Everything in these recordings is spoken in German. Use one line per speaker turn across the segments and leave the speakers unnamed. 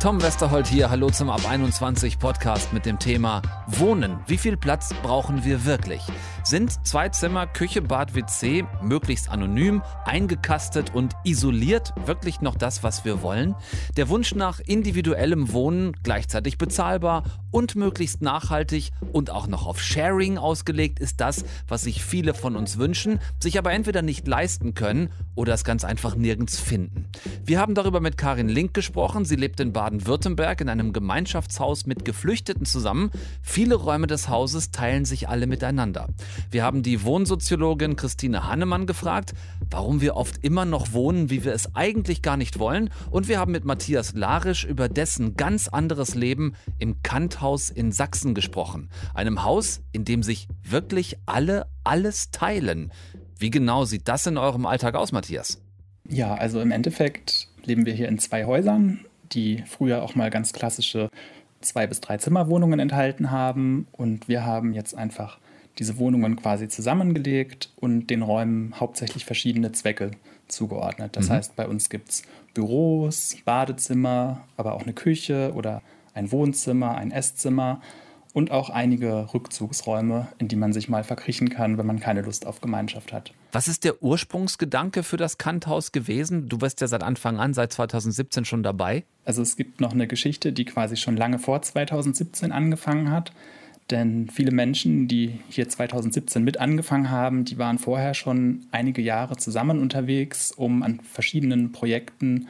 Tom Westerholt hier, hallo zum Ab 21 Podcast mit dem Thema Wohnen. Wie viel Platz brauchen wir wirklich? Sind zwei Zimmer, Küche, Bad, WC möglichst anonym, eingekastet und isoliert wirklich noch das, was wir wollen? Der Wunsch nach individuellem Wohnen, gleichzeitig bezahlbar und möglichst nachhaltig und auch noch auf Sharing ausgelegt, ist das, was sich viele von uns wünschen, sich aber entweder nicht leisten können oder es ganz einfach nirgends finden. Wir haben darüber mit Karin Link gesprochen. Sie lebt in Baden-Württemberg in einem Gemeinschaftshaus mit Geflüchteten zusammen. Viele Räume des Hauses teilen sich alle miteinander. Wir haben die Wohnsoziologin Christine Hannemann gefragt, warum wir oft immer noch wohnen, wie wir es eigentlich gar nicht wollen. Und wir haben mit Matthias Larisch über dessen ganz anderes Leben im Kanthaus in Sachsen gesprochen. Einem Haus, in dem sich wirklich alle alles teilen. Wie genau sieht das in eurem Alltag aus, Matthias?
Ja, also im Endeffekt leben wir hier in zwei Häusern, die früher auch mal ganz klassische zwei bis drei Zimmerwohnungen enthalten haben. Und wir haben jetzt einfach diese Wohnungen quasi zusammengelegt und den Räumen hauptsächlich verschiedene Zwecke zugeordnet. Das mhm. heißt, bei uns gibt es Büros, Badezimmer, aber auch eine Küche oder ein Wohnzimmer, ein Esszimmer und auch einige Rückzugsräume, in die man sich mal verkriechen kann, wenn man keine Lust auf Gemeinschaft hat.
Was ist der Ursprungsgedanke für das Kanthaus gewesen? Du bist ja seit Anfang an, seit 2017 schon dabei.
Also es gibt noch eine Geschichte, die quasi schon lange vor 2017 angefangen hat. Denn viele Menschen, die hier 2017 mit angefangen haben, die waren vorher schon einige Jahre zusammen unterwegs, um an verschiedenen Projekten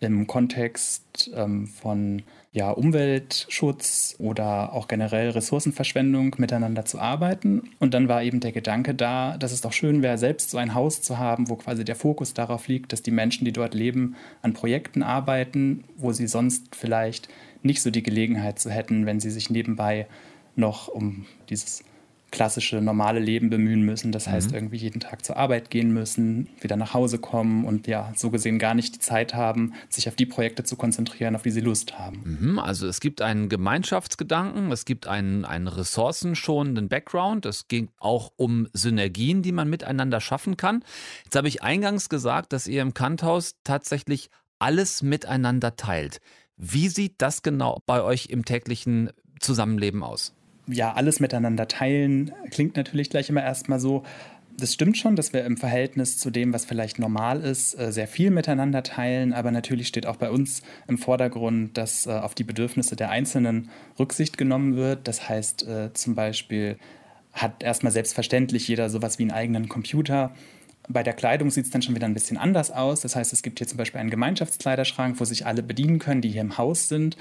im Kontext ähm, von ja, Umweltschutz oder auch generell Ressourcenverschwendung miteinander zu arbeiten. Und dann war eben der Gedanke da, dass es doch schön wäre, selbst so ein Haus zu haben, wo quasi der Fokus darauf liegt, dass die Menschen, die dort leben, an Projekten arbeiten, wo sie sonst vielleicht nicht so die Gelegenheit zu hätten, wenn sie sich nebenbei noch um dieses klassische normale Leben bemühen müssen. Das heißt, mhm. irgendwie jeden Tag zur Arbeit gehen müssen, wieder nach Hause kommen und ja, so gesehen gar nicht die Zeit haben, sich auf die Projekte zu konzentrieren, auf die sie Lust haben.
Mhm, also es gibt einen Gemeinschaftsgedanken, es gibt einen, einen ressourcenschonenden Background, es ging auch um Synergien, die man miteinander schaffen kann. Jetzt habe ich eingangs gesagt, dass ihr im Kanthaus tatsächlich alles miteinander teilt. Wie sieht das genau bei euch im täglichen Zusammenleben aus?
Ja, alles miteinander teilen, klingt natürlich gleich immer erstmal so. Das stimmt schon, dass wir im Verhältnis zu dem, was vielleicht normal ist, äh, sehr viel miteinander teilen. Aber natürlich steht auch bei uns im Vordergrund, dass äh, auf die Bedürfnisse der Einzelnen Rücksicht genommen wird. Das heißt äh, zum Beispiel, hat erstmal selbstverständlich jeder sowas wie einen eigenen Computer. Bei der Kleidung sieht es dann schon wieder ein bisschen anders aus. Das heißt, es gibt hier zum Beispiel einen Gemeinschaftskleiderschrank, wo sich alle bedienen können, die hier im Haus sind.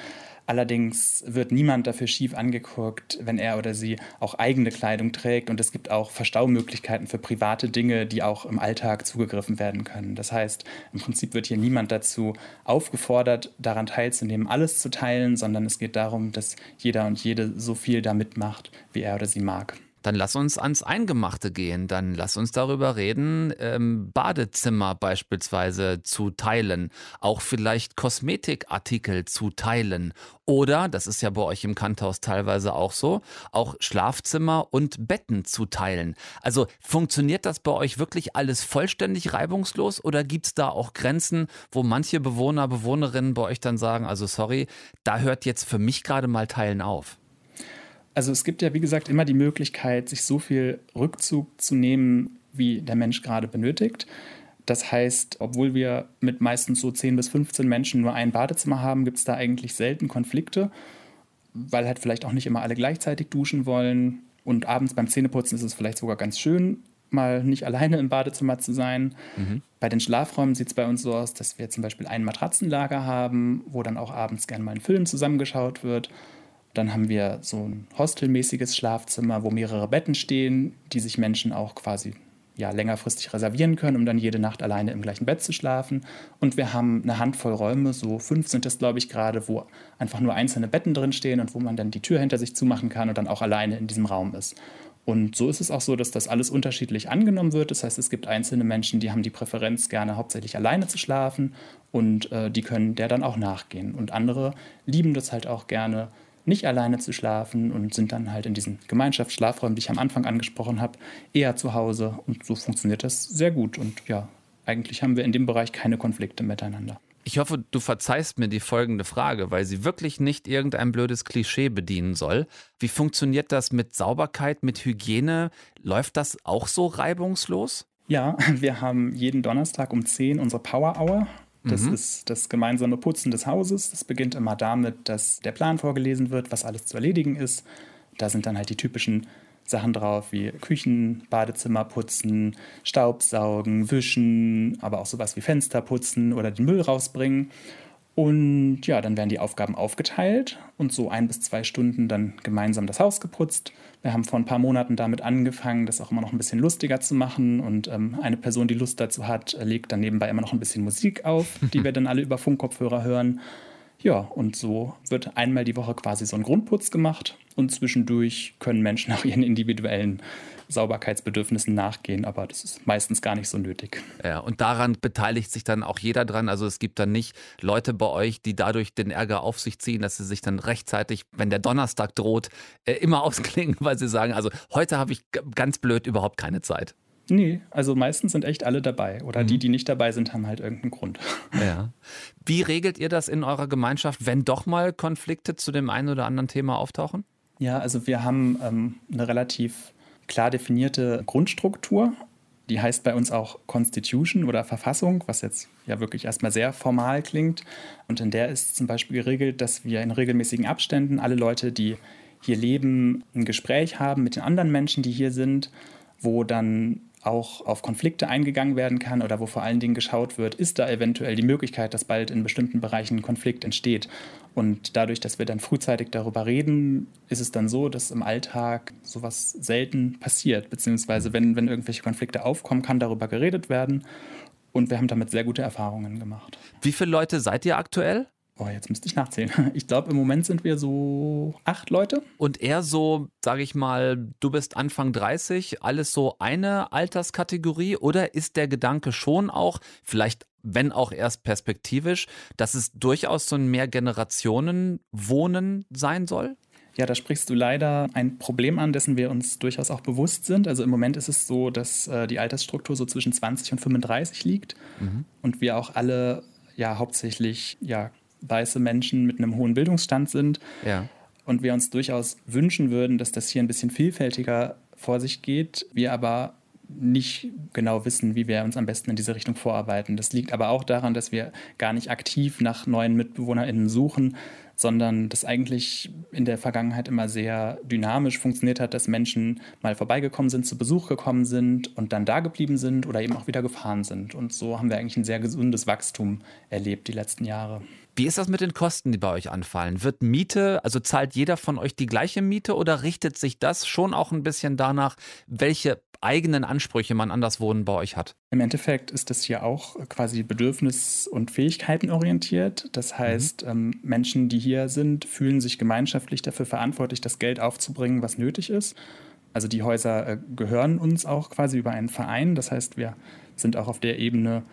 Allerdings wird niemand dafür schief angeguckt, wenn er oder sie auch eigene Kleidung trägt. Und es gibt auch Verstaumöglichkeiten für private Dinge, die auch im Alltag zugegriffen werden können. Das heißt, im Prinzip wird hier niemand dazu aufgefordert, daran teilzunehmen, alles zu teilen, sondern es geht darum, dass jeder und jede so viel da mitmacht, wie er oder sie mag.
Dann lass uns ans Eingemachte gehen. Dann lass uns darüber reden, ähm, Badezimmer beispielsweise zu teilen, auch vielleicht Kosmetikartikel zu teilen. Oder, das ist ja bei euch im Kanthaus teilweise auch so, auch Schlafzimmer und Betten zu teilen. Also funktioniert das bei euch wirklich alles vollständig reibungslos oder gibt es da auch Grenzen, wo manche Bewohner, Bewohnerinnen bei euch dann sagen, also sorry, da hört jetzt für mich gerade mal Teilen auf?
Also es gibt ja, wie gesagt, immer die Möglichkeit, sich so viel Rückzug zu nehmen, wie der Mensch gerade benötigt. Das heißt, obwohl wir mit meistens so 10 bis 15 Menschen nur ein Badezimmer haben, gibt es da eigentlich selten Konflikte, weil halt vielleicht auch nicht immer alle gleichzeitig duschen wollen. Und abends beim Zähneputzen ist es vielleicht sogar ganz schön, mal nicht alleine im Badezimmer zu sein. Mhm. Bei den Schlafräumen sieht es bei uns so aus, dass wir zum Beispiel ein Matratzenlager haben, wo dann auch abends gerne mal ein Film zusammengeschaut wird. Dann haben wir so ein hostelmäßiges Schlafzimmer, wo mehrere Betten stehen, die sich Menschen auch quasi ja, längerfristig reservieren können, um dann jede Nacht alleine im gleichen Bett zu schlafen. Und wir haben eine Handvoll Räume, so fünf sind es, glaube ich, gerade, wo einfach nur einzelne Betten drin stehen und wo man dann die Tür hinter sich zumachen kann und dann auch alleine in diesem Raum ist. Und so ist es auch so, dass das alles unterschiedlich angenommen wird. Das heißt, es gibt einzelne Menschen, die haben die Präferenz, gerne hauptsächlich alleine zu schlafen und äh, die können der dann auch nachgehen. Und andere lieben das halt auch gerne, nicht alleine zu schlafen und sind dann halt in diesen Gemeinschaftsschlafräumen, die ich am Anfang angesprochen habe, eher zu Hause. Und so funktioniert das sehr gut. Und ja, eigentlich haben wir in dem Bereich keine Konflikte miteinander.
Ich hoffe, du verzeihst mir die folgende Frage, weil sie wirklich nicht irgendein blödes Klischee bedienen soll. Wie funktioniert das mit Sauberkeit, mit Hygiene? Läuft das auch so reibungslos?
Ja, wir haben jeden Donnerstag um 10 unsere Power Hour. Das mhm. ist das gemeinsame Putzen des Hauses. Das beginnt immer damit, dass der Plan vorgelesen wird, was alles zu erledigen ist. Da sind dann halt die typischen Sachen drauf wie Küchen, Badezimmer putzen, Staubsaugen, wischen, aber auch sowas wie Fenster putzen oder den Müll rausbringen. Und ja, dann werden die Aufgaben aufgeteilt und so ein bis zwei Stunden dann gemeinsam das Haus geputzt. Wir haben vor ein paar Monaten damit angefangen, das auch immer noch ein bisschen lustiger zu machen. Und ähm, eine Person, die Lust dazu hat, legt dann nebenbei immer noch ein bisschen Musik auf, die wir dann alle über Funkkopfhörer hören. Ja, und so wird einmal die Woche quasi so ein Grundputz gemacht und zwischendurch können Menschen auch ihren individuellen Sauberkeitsbedürfnissen nachgehen, aber das ist meistens gar nicht so nötig.
Ja, und daran beteiligt sich dann auch jeder dran. Also es gibt dann nicht Leute bei euch, die dadurch den Ärger auf sich ziehen, dass sie sich dann rechtzeitig, wenn der Donnerstag droht, äh, immer ausklingen, weil sie sagen, also heute habe ich ganz blöd überhaupt keine Zeit.
Nee, also meistens sind echt alle dabei. Oder mhm. die, die nicht dabei sind, haben halt irgendeinen Grund.
Ja. Wie regelt ihr das in eurer Gemeinschaft, wenn doch mal Konflikte zu dem einen oder anderen Thema auftauchen?
Ja, also wir haben ähm, eine relativ klar definierte Grundstruktur. Die heißt bei uns auch Constitution oder Verfassung, was jetzt ja wirklich erstmal sehr formal klingt. Und in der ist zum Beispiel geregelt, dass wir in regelmäßigen Abständen alle Leute, die hier leben, ein Gespräch haben mit den anderen Menschen, die hier sind, wo dann auch auf Konflikte eingegangen werden kann oder wo vor allen Dingen geschaut wird, ist da eventuell die Möglichkeit, dass bald in bestimmten Bereichen ein Konflikt entsteht. Und dadurch, dass wir dann frühzeitig darüber reden, ist es dann so, dass im Alltag sowas selten passiert. Beziehungsweise wenn, wenn irgendwelche Konflikte aufkommen, kann darüber geredet werden. Und wir haben damit sehr gute Erfahrungen gemacht.
Wie viele Leute seid ihr aktuell?
Oh, jetzt müsste ich nachzählen. Ich glaube, im Moment sind wir so acht Leute.
Und eher so, sage ich mal, du bist Anfang 30, alles so eine Alterskategorie? Oder ist der Gedanke schon auch, vielleicht wenn auch erst perspektivisch, dass es durchaus so ein Mehrgenerationen-Wohnen sein soll?
Ja, da sprichst du leider ein Problem an, dessen wir uns durchaus auch bewusst sind. Also im Moment ist es so, dass äh, die Altersstruktur so zwischen 20 und 35 liegt mhm. und wir auch alle ja hauptsächlich ja weiße Menschen mit einem hohen Bildungsstand sind. Ja. Und wir uns durchaus wünschen würden, dass das hier ein bisschen vielfältiger vor sich geht. Wir aber nicht genau wissen, wie wir uns am besten in diese Richtung vorarbeiten. Das liegt aber auch daran, dass wir gar nicht aktiv nach neuen MitbewohnerInnen suchen, sondern das eigentlich in der Vergangenheit immer sehr dynamisch funktioniert hat, dass Menschen mal vorbeigekommen sind, zu Besuch gekommen sind und dann da geblieben sind oder eben auch wieder gefahren sind. Und so haben wir eigentlich ein sehr gesundes Wachstum erlebt die letzten Jahre.
Wie ist das mit den Kosten, die bei euch anfallen? Wird Miete, also zahlt jeder von euch die gleiche Miete oder richtet sich das schon auch ein bisschen danach, welche eigenen Ansprüche man an das Wohnen bei euch hat?
Im Endeffekt ist das hier auch quasi bedürfnis- und fähigkeitenorientiert. Das heißt, mhm. ähm, Menschen, die hier sind, fühlen sich gemeinschaftlich dafür verantwortlich, das Geld aufzubringen, was nötig ist. Also die Häuser äh, gehören uns auch quasi über einen Verein. Das heißt, wir sind auch auf der Ebene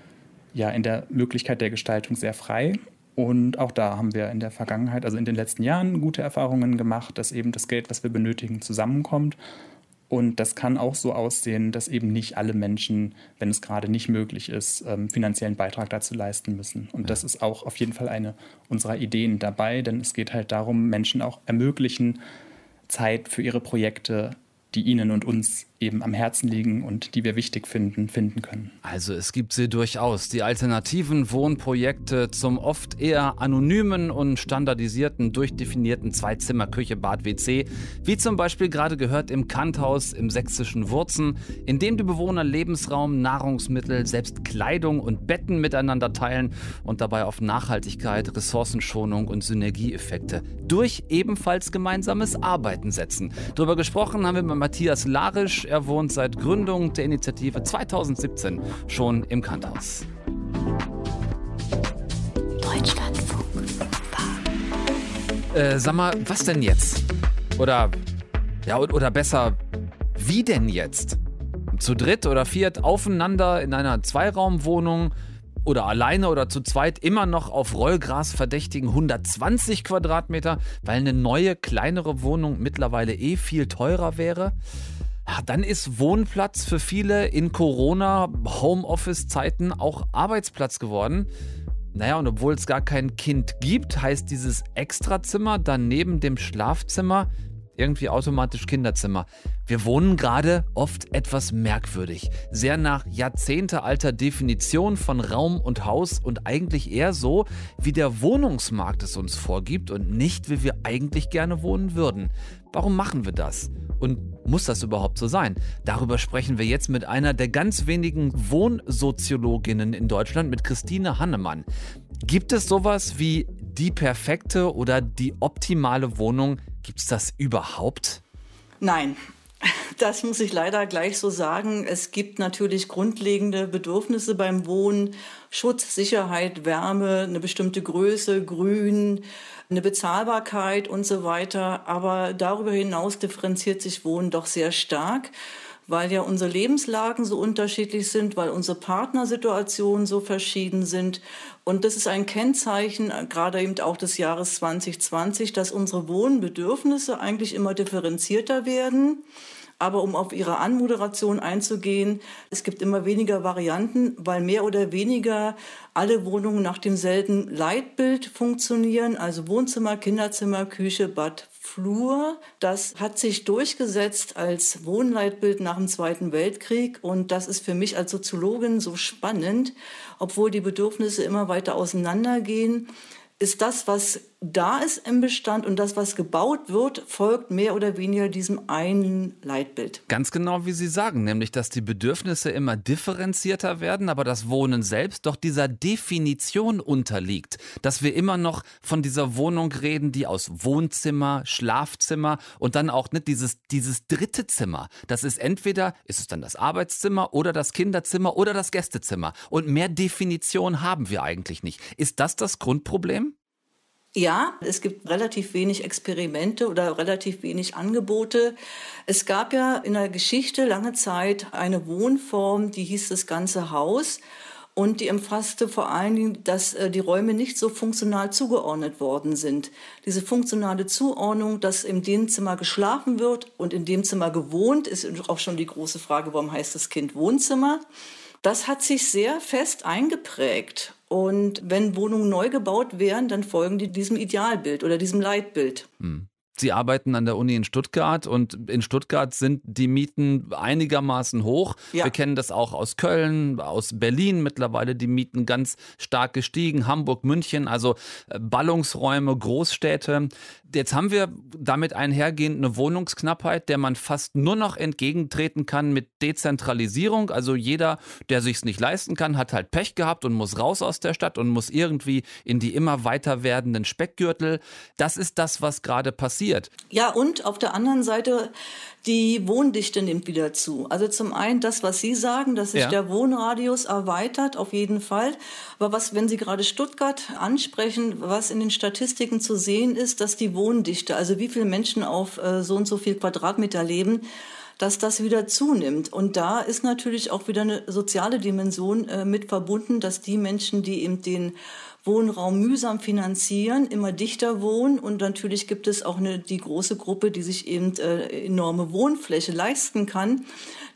ja in der Möglichkeit der Gestaltung sehr frei und auch da haben wir in der Vergangenheit, also in den letzten Jahren, gute Erfahrungen gemacht, dass eben das Geld, was wir benötigen, zusammenkommt. Und das kann auch so aussehen, dass eben nicht alle Menschen, wenn es gerade nicht möglich ist, ähm, finanziellen Beitrag dazu leisten müssen. Und das ist auch auf jeden Fall eine unserer Ideen dabei, denn es geht halt darum, Menschen auch ermöglichen, Zeit für ihre Projekte die Ihnen und uns eben am Herzen liegen und die wir wichtig finden, finden können.
Also es gibt sie durchaus, die alternativen Wohnprojekte zum oft eher anonymen und standardisierten, durchdefinierten Zweizimmer-Küche, Bad, WC, wie zum Beispiel gerade gehört im Kanthaus im sächsischen Wurzen, in dem die Bewohner Lebensraum, Nahrungsmittel, selbst Kleidung und Betten miteinander teilen und dabei auf Nachhaltigkeit, Ressourcenschonung und Synergieeffekte durch ebenfalls gemeinsames Arbeiten setzen. Darüber gesprochen haben wir mit Matthias Larisch. Er wohnt seit Gründung der Initiative 2017 schon im Kanthaus. Deutschlandfunk. Äh, sag mal, was denn jetzt? Oder, ja, oder besser, wie denn jetzt? Zu dritt oder viert aufeinander in einer Zweiraumwohnung oder alleine oder zu zweit immer noch auf Rollgras verdächtigen 120 Quadratmeter, weil eine neue, kleinere Wohnung mittlerweile eh viel teurer wäre? Ja, dann ist Wohnplatz für viele in Corona-Homeoffice-Zeiten auch Arbeitsplatz geworden. Naja, und obwohl es gar kein Kind gibt, heißt dieses Extrazimmer dann neben dem Schlafzimmer irgendwie automatisch Kinderzimmer. Wir wohnen gerade oft etwas merkwürdig, sehr nach jahrzehntealter Definition von Raum und Haus und eigentlich eher so, wie der Wohnungsmarkt es uns vorgibt und nicht, wie wir eigentlich gerne wohnen würden. Warum machen wir das? Und muss das überhaupt so sein? Darüber sprechen wir jetzt mit einer der ganz wenigen Wohnsoziologinnen in Deutschland, mit Christine Hannemann. Gibt es sowas wie die perfekte oder die optimale Wohnung? Gibt es das überhaupt?
Nein, das muss ich leider gleich so sagen. Es gibt natürlich grundlegende Bedürfnisse beim Wohnen. Schutz, Sicherheit, Wärme, eine bestimmte Größe, Grün, eine Bezahlbarkeit und so weiter. Aber darüber hinaus differenziert sich Wohnen doch sehr stark weil ja unsere Lebenslagen so unterschiedlich sind, weil unsere Partnersituationen so verschieden sind. Und das ist ein Kennzeichen, äh, gerade eben auch des Jahres 2020, dass unsere Wohnbedürfnisse eigentlich immer differenzierter werden. Aber um auf Ihre Anmoderation einzugehen, es gibt immer weniger Varianten, weil mehr oder weniger alle Wohnungen nach demselben Leitbild funktionieren, also Wohnzimmer, Kinderzimmer, Küche, Bad, Flur. Das hat sich durchgesetzt als Wohnleitbild nach dem Zweiten Weltkrieg und das ist für mich als Soziologin so spannend, obwohl die Bedürfnisse immer weiter auseinandergehen ist das, was da ist im Bestand und das, was gebaut wird, folgt mehr oder weniger diesem einen Leitbild.
Ganz genau, wie Sie sagen, nämlich, dass die Bedürfnisse immer differenzierter werden, aber das Wohnen selbst doch dieser Definition unterliegt. Dass wir immer noch von dieser Wohnung reden, die aus Wohnzimmer, Schlafzimmer und dann auch nicht dieses, dieses dritte Zimmer. Das ist entweder, ist es dann das Arbeitszimmer oder das Kinderzimmer oder das Gästezimmer. Und mehr Definition haben wir eigentlich nicht. Ist das das Grundproblem?
Ja, es gibt relativ wenig Experimente oder relativ wenig Angebote. Es gab ja in der Geschichte lange Zeit eine Wohnform, die hieß das ganze Haus. Und die umfasste vor allen Dingen, dass äh, die Räume nicht so funktional zugeordnet worden sind. Diese funktionale Zuordnung, dass in dem Zimmer geschlafen wird und in dem Zimmer gewohnt, ist auch schon die große Frage, warum heißt das Kind Wohnzimmer? Das hat sich sehr fest eingeprägt. Und wenn Wohnungen neu gebaut werden, dann folgen die diesem Idealbild oder diesem Leitbild.
Hm. Sie arbeiten an der Uni in Stuttgart und in Stuttgart sind die Mieten einigermaßen hoch. Ja. Wir kennen das auch aus Köln, aus Berlin mittlerweile die Mieten ganz stark gestiegen, Hamburg, München, also äh, Ballungsräume, Großstädte. Jetzt haben wir damit einhergehend eine Wohnungsknappheit, der man fast nur noch entgegentreten kann mit Dezentralisierung. Also jeder, der sich's nicht leisten kann, hat halt Pech gehabt und muss raus aus der Stadt und muss irgendwie in die immer weiter werdenden Speckgürtel. Das ist das, was gerade passiert passiert.
Ja, und auf der anderen Seite, die Wohndichte nimmt wieder zu. Also zum einen das, was Sie sagen, dass sich ja. der Wohnradius erweitert, auf jeden Fall. Aber was, wenn Sie gerade Stuttgart ansprechen, was in den Statistiken zu sehen ist, dass die Wohndichte, also wie viele Menschen auf äh, so und so viel Quadratmeter leben, dass das wieder zunimmt. Und da ist natürlich auch wieder eine soziale Dimension äh, mit verbunden, dass die Menschen, die eben den Wohnraum mühsam finanzieren, immer dichter wohnen und natürlich gibt es auch eine, die große Gruppe, die sich eben äh, enorme Wohnfläche leisten kann.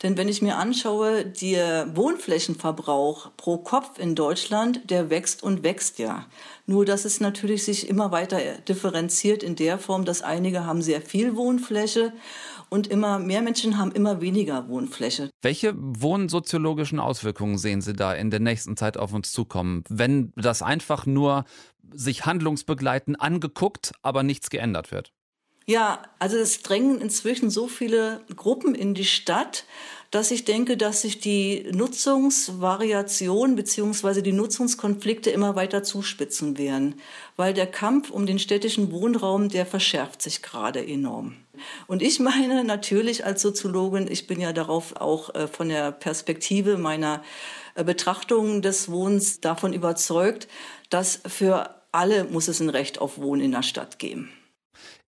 Denn wenn ich mir anschaue, der Wohnflächenverbrauch pro Kopf in Deutschland, der wächst und wächst ja. Nur dass es natürlich sich immer weiter differenziert in der Form, dass einige haben sehr viel Wohnfläche und immer mehr Menschen haben immer weniger Wohnfläche.
Welche wohnsoziologischen Auswirkungen sehen Sie da in der nächsten Zeit auf uns zukommen, wenn das einfach nur sich handlungsbegleiten angeguckt, aber nichts geändert wird?
Ja, also es drängen inzwischen so viele Gruppen in die Stadt, dass ich denke, dass sich die Nutzungsvariation beziehungsweise die Nutzungskonflikte immer weiter zuspitzen werden, weil der Kampf um den städtischen Wohnraum, der verschärft sich gerade enorm. Und ich meine natürlich als Soziologin, ich bin ja darauf auch äh, von der Perspektive meiner äh, Betrachtung des Wohnens davon überzeugt, dass für alle muss es ein Recht auf Wohnen in der Stadt geben.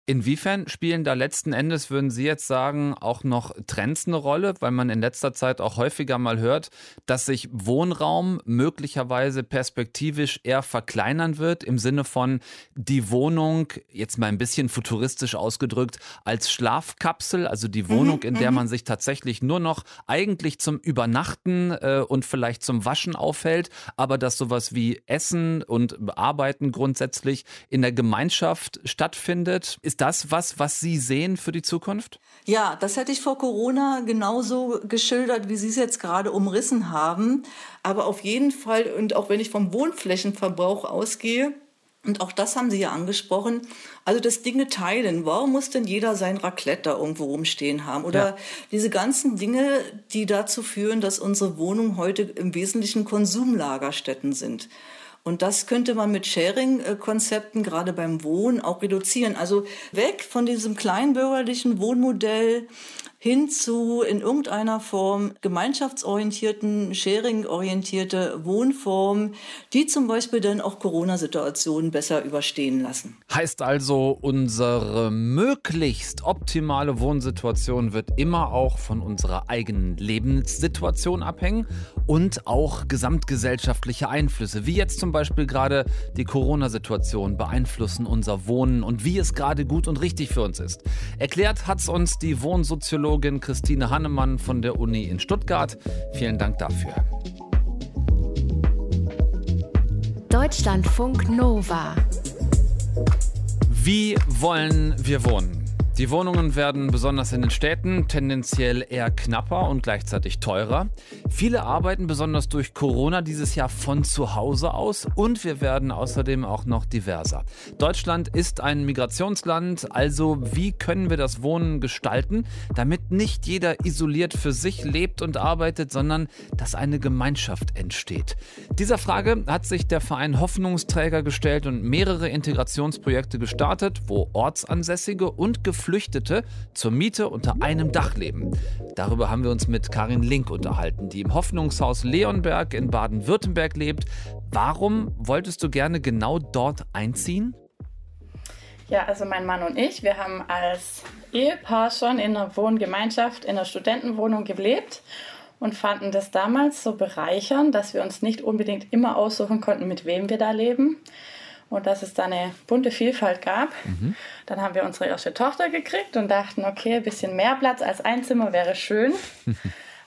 Inwiefern spielen da letzten Endes, würden Sie jetzt sagen, auch noch Trends eine Rolle, weil man in letzter Zeit auch häufiger mal hört, dass sich Wohnraum möglicherweise perspektivisch eher verkleinern wird, im Sinne von die Wohnung, jetzt mal ein bisschen futuristisch ausgedrückt, als Schlafkapsel, also die Wohnung, in der mhm. man sich tatsächlich nur noch eigentlich zum Übernachten äh, und vielleicht zum Waschen aufhält, aber dass sowas wie Essen und Arbeiten grundsätzlich in der Gemeinschaft stattfindet. Ist das was, was Sie sehen für die Zukunft?
Ja, das hätte ich vor Corona genauso geschildert, wie Sie es jetzt gerade umrissen haben. Aber auf jeden Fall, und auch wenn ich vom Wohnflächenverbrauch ausgehe, und auch das haben Sie ja angesprochen. Also das Dinge teilen. Warum muss denn jeder sein Raclette da irgendwo rumstehen haben? Oder ja. diese ganzen Dinge, die dazu führen, dass unsere Wohnungen heute im Wesentlichen Konsumlagerstätten sind. Und das könnte man mit Sharing-Konzepten gerade beim Wohnen auch reduzieren. Also weg von diesem kleinbürgerlichen Wohnmodell hin zu in irgendeiner Form gemeinschaftsorientierten, sharing-orientierte Wohnform, die zum Beispiel dann auch Corona-Situationen besser überstehen lassen.
Heißt also, unsere möglichst optimale Wohnsituation wird immer auch von unserer eigenen Lebenssituation abhängen und auch gesamtgesellschaftliche Einflüsse, wie jetzt zum Beispiel gerade die Corona-Situation beeinflussen unser Wohnen und wie es gerade gut und richtig für uns ist. Erklärt hat es uns die Wohnsoziologin Psychologin Christine Hannemann von der Uni in Stuttgart. Vielen Dank dafür.
Deutschlandfunk Nova.
Wie wollen wir wohnen? Die Wohnungen werden besonders in den Städten tendenziell eher knapper und gleichzeitig teurer. Viele arbeiten besonders durch Corona dieses Jahr von zu Hause aus und wir werden außerdem auch noch diverser. Deutschland ist ein Migrationsland, also wie können wir das Wohnen gestalten, damit nicht jeder isoliert für sich lebt und arbeitet, sondern dass eine Gemeinschaft entsteht? Dieser Frage hat sich der Verein Hoffnungsträger gestellt und mehrere Integrationsprojekte gestartet, wo Ortsansässige und Geflüchtete Geflüchtete zur Miete unter einem Dach leben. Darüber haben wir uns mit Karin Link unterhalten, die im Hoffnungshaus Leonberg in Baden-Württemberg lebt. Warum wolltest du gerne genau dort einziehen?
Ja, also mein Mann und ich, wir haben als Ehepaar schon in einer Wohngemeinschaft, in einer Studentenwohnung gelebt und fanden das damals so bereichernd, dass wir uns nicht unbedingt immer aussuchen konnten, mit wem wir da leben, und dass es da eine bunte Vielfalt gab. Mhm. Dann haben wir unsere erste Tochter gekriegt und dachten, okay, ein bisschen mehr Platz als ein Zimmer wäre schön.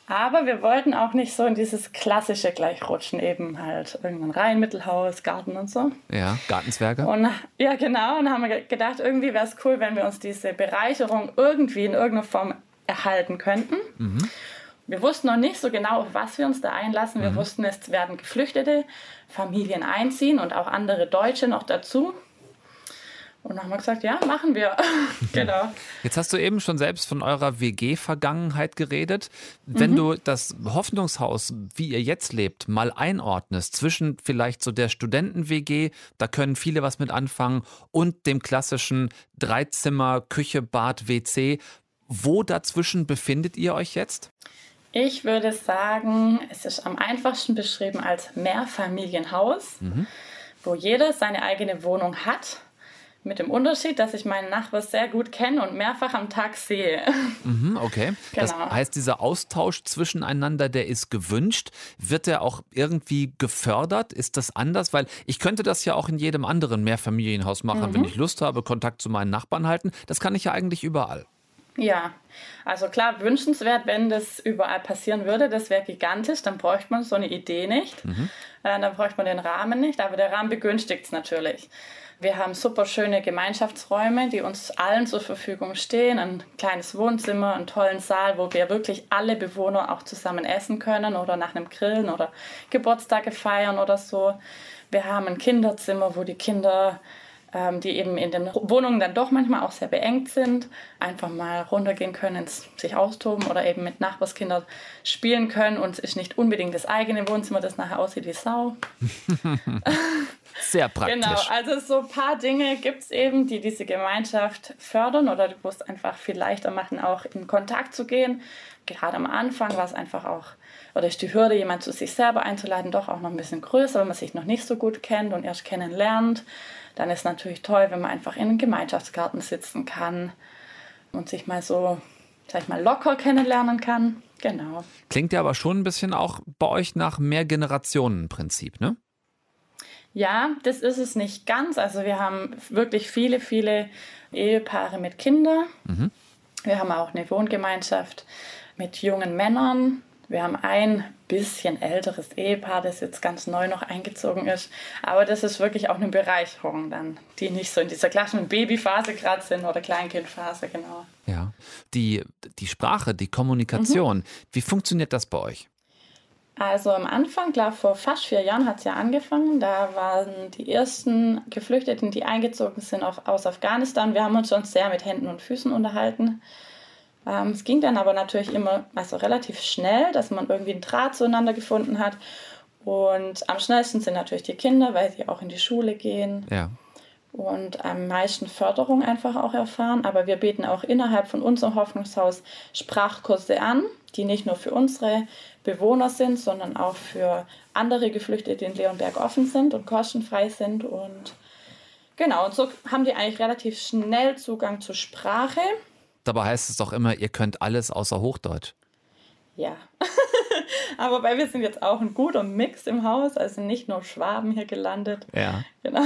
Aber wir wollten auch nicht so in dieses klassische gleich rutschen, eben halt irgendein Reihenmittelhaus, Garten und so.
Ja, Gartenzwerge.
Und ja, genau. Und haben wir gedacht, irgendwie wäre es cool, wenn wir uns diese Bereicherung irgendwie in irgendeiner Form erhalten könnten. Mhm. Wir wussten noch nicht so genau, auf was wir uns da einlassen. Wir mhm. wussten, es werden geflüchtete Familien einziehen und auch andere Deutsche noch dazu. Und dann haben wir gesagt, ja, machen wir. genau.
Jetzt hast du eben schon selbst von eurer WG-Vergangenheit geredet. Wenn mhm. du das Hoffnungshaus, wie ihr jetzt lebt, mal einordnest zwischen vielleicht so der Studenten-WG, da können viele was mit anfangen, und dem klassischen Dreizimmer, Küche, Bad, WC, wo dazwischen befindet ihr euch jetzt?
Ich würde sagen, es ist am einfachsten beschrieben als Mehrfamilienhaus, mhm. wo jeder seine eigene Wohnung hat. Mit dem Unterschied, dass ich meinen Nachbar sehr gut kenne und mehrfach am Tag sehe.
Mhm, okay. Genau. Das heißt, dieser Austausch zwischeneinander, der ist gewünscht. Wird der auch irgendwie gefördert? Ist das anders? Weil ich könnte das ja auch in jedem anderen Mehrfamilienhaus machen, mhm. wenn ich Lust habe, Kontakt zu meinen Nachbarn halten. Das kann ich ja eigentlich überall.
Ja, also klar, wünschenswert, wenn das überall passieren würde, das wäre gigantisch, dann bräuchte man so eine Idee nicht, mhm. äh, dann bräuchte man den Rahmen nicht, aber der Rahmen begünstigt es natürlich. Wir haben super schöne Gemeinschaftsräume, die uns allen zur Verfügung stehen. Ein kleines Wohnzimmer, einen tollen Saal, wo wir wirklich alle Bewohner auch zusammen essen können oder nach einem Grillen oder Geburtstage feiern oder so. Wir haben ein Kinderzimmer, wo die Kinder die eben in den Wohnungen dann doch manchmal auch sehr beengt sind, einfach mal runtergehen können, ins, sich austoben oder eben mit Nachbarskindern spielen können und es ist nicht unbedingt das eigene Wohnzimmer, das nachher aussieht wie Sau.
Sehr praktisch.
Genau, also so ein paar Dinge gibt es eben, die diese Gemeinschaft fördern oder wo es einfach viel leichter machen, auch in Kontakt zu gehen. Gerade am Anfang war es einfach auch oder ist die Hürde, jemand zu sich selber einzuladen, doch auch noch ein bisschen größer, wenn man sich noch nicht so gut kennt und erst kennenlernt. Dann ist natürlich toll, wenn man einfach in einem Gemeinschaftsgarten sitzen kann und sich mal so, sag ich mal, locker kennenlernen kann. Genau.
Klingt ja aber schon ein bisschen auch bei euch nach Mehrgenerationen-Prinzip, ne?
Ja, das ist es nicht ganz. Also wir haben wirklich viele, viele Ehepaare mit Kindern. Mhm. Wir haben auch eine Wohngemeinschaft mit jungen Männern. Wir haben ein bisschen älteres Ehepaar, das jetzt ganz neu noch eingezogen ist. Aber das ist wirklich auch eine Bereicherung dann, die nicht so in dieser klassischen Babyphase gerade sind oder Kleinkindphase, genau.
Ja. Die, die Sprache, die Kommunikation, mhm. wie funktioniert das bei euch?
Also am Anfang, klar, vor fast vier Jahren hat es ja angefangen. Da waren die ersten Geflüchteten, die eingezogen sind auf, aus Afghanistan. Wir haben uns schon sehr mit Händen und Füßen unterhalten. Ähm, es ging dann aber natürlich immer also relativ schnell, dass man irgendwie einen Draht zueinander gefunden hat. Und am schnellsten sind natürlich die Kinder, weil sie auch in die Schule gehen. Ja. Und am meisten Förderung einfach auch erfahren. Aber wir bieten auch innerhalb von unserem Hoffnungshaus Sprachkurse an, die nicht nur für unsere Bewohner sind, sondern auch für andere Geflüchtete, die in Leonberg offen sind und kostenfrei sind. Und genau, und so haben die eigentlich relativ schnell Zugang zur Sprache.
Dabei heißt es doch immer, ihr könnt alles außer Hochdeutsch.
Ja. Aber weil wir sind jetzt auch ein guter Mix im Haus, also nicht nur Schwaben hier gelandet.
Ja. Genau.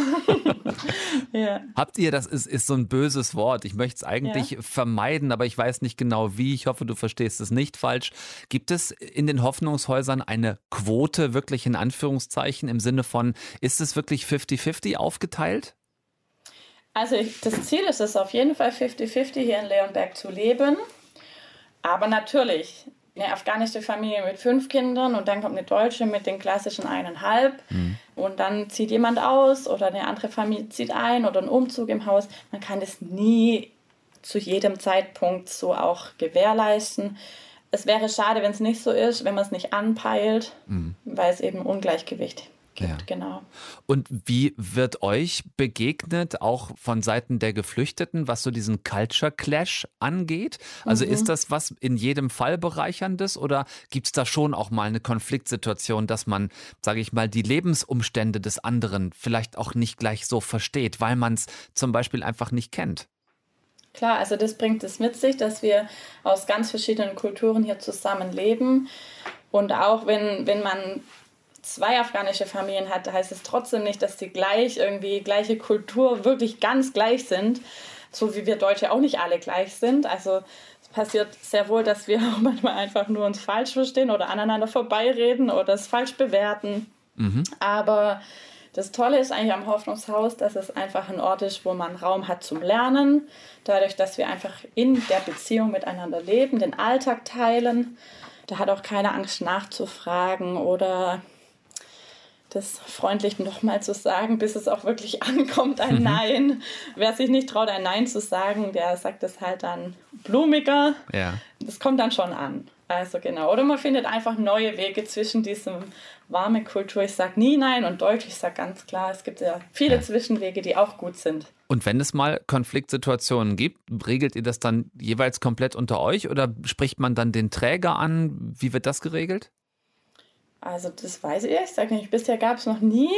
ja. Habt ihr, das ist, ist so ein böses Wort, ich möchte es eigentlich ja. vermeiden, aber ich weiß nicht genau wie. Ich hoffe, du verstehst es nicht falsch. Gibt es in den Hoffnungshäusern eine Quote, wirklich in Anführungszeichen, im Sinne von, ist es wirklich 50-50 aufgeteilt?
Also das Ziel ist es auf jeden Fall 50-50 hier in Leonberg zu leben. Aber natürlich, eine afghanische Familie mit fünf Kindern und dann kommt eine deutsche mit den klassischen eineinhalb mhm. und dann zieht jemand aus oder eine andere Familie zieht ein oder ein Umzug im Haus. Man kann das nie zu jedem Zeitpunkt so auch gewährleisten. Es wäre schade, wenn es nicht so ist, wenn man es nicht anpeilt, mhm. weil es eben Ungleichgewicht gibt. Ja. Genau.
Und wie wird euch begegnet, auch von Seiten der Geflüchteten, was so diesen Culture Clash angeht? Also mhm. ist das was in jedem Fall bereicherndes oder gibt es da schon auch mal eine Konfliktsituation, dass man, sage ich mal, die Lebensumstände des anderen vielleicht auch nicht gleich so versteht, weil man es zum Beispiel einfach nicht kennt?
Klar, also das bringt es mit sich, dass wir aus ganz verschiedenen Kulturen hier zusammen leben. Und auch wenn, wenn man zwei afghanische Familien hat, heißt es trotzdem nicht, dass die gleich irgendwie gleiche Kultur wirklich ganz gleich sind, so wie wir Deutsche auch nicht alle gleich sind. Also es passiert sehr wohl, dass wir auch manchmal einfach nur uns falsch verstehen oder aneinander vorbeireden oder es falsch bewerten. Mhm. Aber das Tolle ist eigentlich am Hoffnungshaus, dass es einfach ein Ort ist, wo man Raum hat zum Lernen. Dadurch, dass wir einfach in der Beziehung miteinander leben, den Alltag teilen. Da hat auch keine Angst nachzufragen oder das freundlich nochmal zu sagen, bis es auch wirklich ankommt, ein mhm. Nein. Wer sich nicht traut, ein Nein zu sagen, der sagt es halt dann blumiger. Ja. Das kommt dann schon an. Also genau. Oder man findet einfach neue Wege zwischen diesem warme Kultur, ich sage nie Nein und Deutsch, ich sage ganz klar, es gibt ja viele ja. Zwischenwege, die auch gut sind.
Und wenn es mal Konfliktsituationen gibt, regelt ihr das dann jeweils komplett unter euch oder spricht man dann den Träger an? Wie wird das geregelt?
Also das weiß ich ehrlich gesagt nicht. Bisher gab es noch nie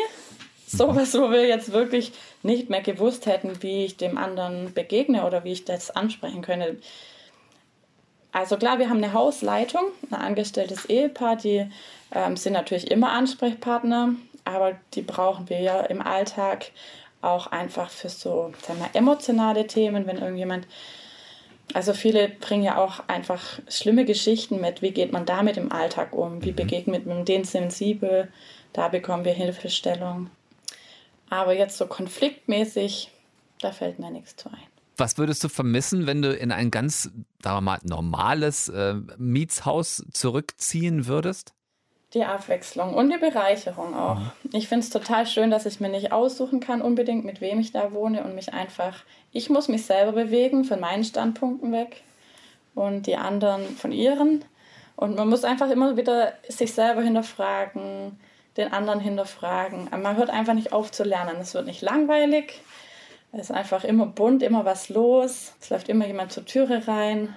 sowas, wo wir jetzt wirklich nicht mehr gewusst hätten, wie ich dem anderen begegne oder wie ich das ansprechen könnte. Also klar, wir haben eine Hausleitung, ein angestelltes Ehepaar, die ähm, sind natürlich immer Ansprechpartner, aber die brauchen wir ja im Alltag auch einfach für so sagen wir, emotionale Themen, wenn irgendjemand also viele bringen ja auch einfach schlimme Geschichten mit. Wie geht man damit im Alltag um? Wie mhm. begegnet man denen sensibel? Da bekommen wir Hilfestellung. Aber jetzt so konfliktmäßig, da fällt mir nichts zu ein.
Was würdest du vermissen, wenn du in ein ganz, sagen wir mal, normales äh, Mietshaus zurückziehen würdest?
Die Abwechslung und die Bereicherung auch. Mhm. Ich finde es total schön, dass ich mir nicht aussuchen kann unbedingt, mit wem ich da wohne und mich einfach, ich muss mich selber bewegen von meinen Standpunkten weg und die anderen von ihren. Und man muss einfach immer wieder sich selber hinterfragen, den anderen hinterfragen. Man hört einfach nicht auf zu lernen. Es wird nicht langweilig. Es ist einfach immer bunt, immer was los. Es läuft immer jemand zur Türe rein.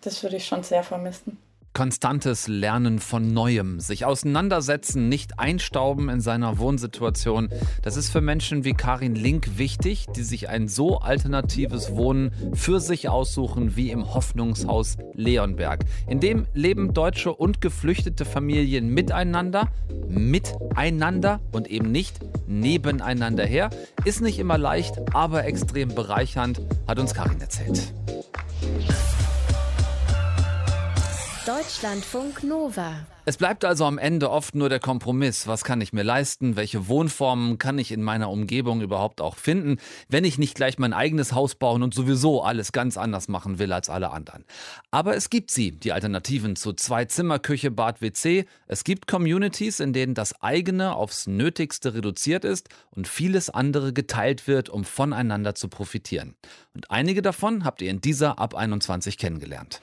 Das würde ich schon sehr vermissen.
Konstantes Lernen von Neuem, sich auseinandersetzen, nicht einstauben in seiner Wohnsituation. Das ist für Menschen wie Karin Link wichtig, die sich ein so alternatives Wohnen für sich aussuchen wie im Hoffnungshaus Leonberg. In dem leben deutsche und geflüchtete Familien miteinander, miteinander und eben nicht nebeneinander her. Ist nicht immer leicht, aber extrem bereichernd, hat uns Karin erzählt.
Deutschlandfunk Nova.
Es bleibt also am Ende oft nur der Kompromiss. Was kann ich mir leisten? Welche Wohnformen kann ich in meiner Umgebung überhaupt auch finden, wenn ich nicht gleich mein eigenes Haus bauen und sowieso alles ganz anders machen will als alle anderen? Aber es gibt sie, die Alternativen zu zwei Zimmer, Küche, Bad, WC. Es gibt Communities, in denen das eigene aufs Nötigste reduziert ist und vieles andere geteilt wird, um voneinander zu profitieren. Und einige davon habt ihr in dieser Ab 21 kennengelernt.